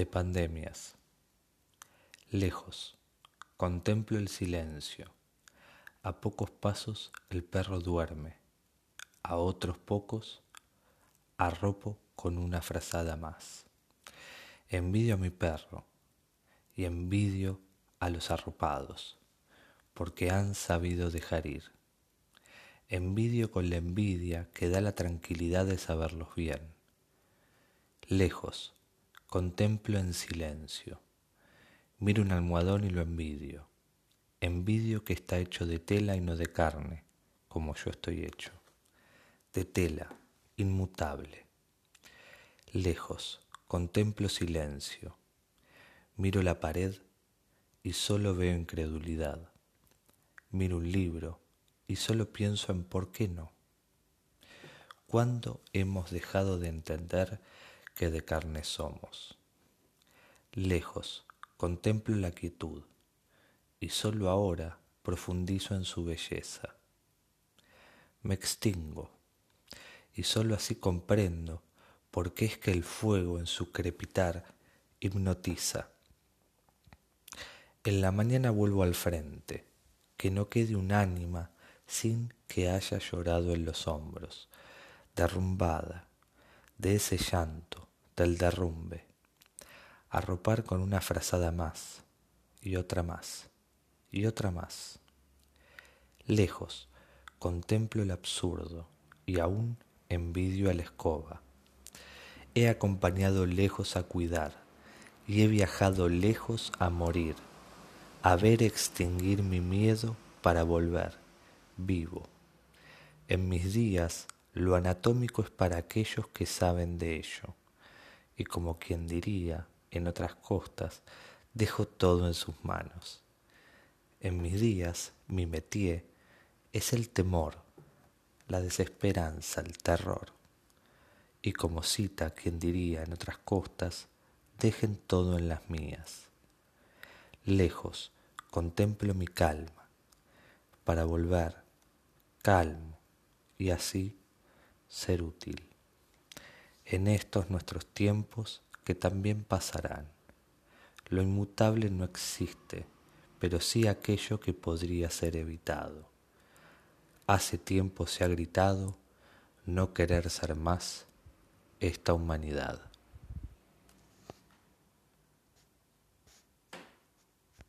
de pandemias. Lejos, contemplo el silencio. A pocos pasos el perro duerme. A otros pocos arropo con una frazada más. Envidio a mi perro y envidio a los arropados, porque han sabido dejar ir. Envidio con la envidia que da la tranquilidad de saberlos bien. Lejos, Contemplo en silencio. Miro un almohadón y lo envidio. Envidio que está hecho de tela y no de carne, como yo estoy hecho. De tela, inmutable. Lejos, contemplo silencio. Miro la pared y solo veo incredulidad. Miro un libro y solo pienso en por qué no. ¿Cuándo hemos dejado de entender que de carne somos. Lejos, contemplo la quietud, y sólo ahora profundizo en su belleza. Me extingo, y sólo así comprendo por qué es que el fuego en su crepitar hipnotiza. En la mañana vuelvo al frente, que no quede un ánima sin que haya llorado en los hombros, derrumbada de ese llanto del derrumbe, arropar con una frazada más, y otra más, y otra más. Lejos, contemplo el absurdo, y aún envidio a la escoba. He acompañado lejos a cuidar, y he viajado lejos a morir, a ver extinguir mi miedo para volver, vivo. En mis días lo anatómico es para aquellos que saben de ello y como quien diría en otras costas, dejo todo en sus manos. En mis días mi métier es el temor, la desesperanza, el terror. Y como cita quien diría en otras costas, dejen todo en las mías. Lejos contemplo mi calma, para volver calmo y así ser útil en estos nuestros tiempos que también pasarán. Lo inmutable no existe, pero sí aquello que podría ser evitado. Hace tiempo se ha gritado no querer ser más esta humanidad.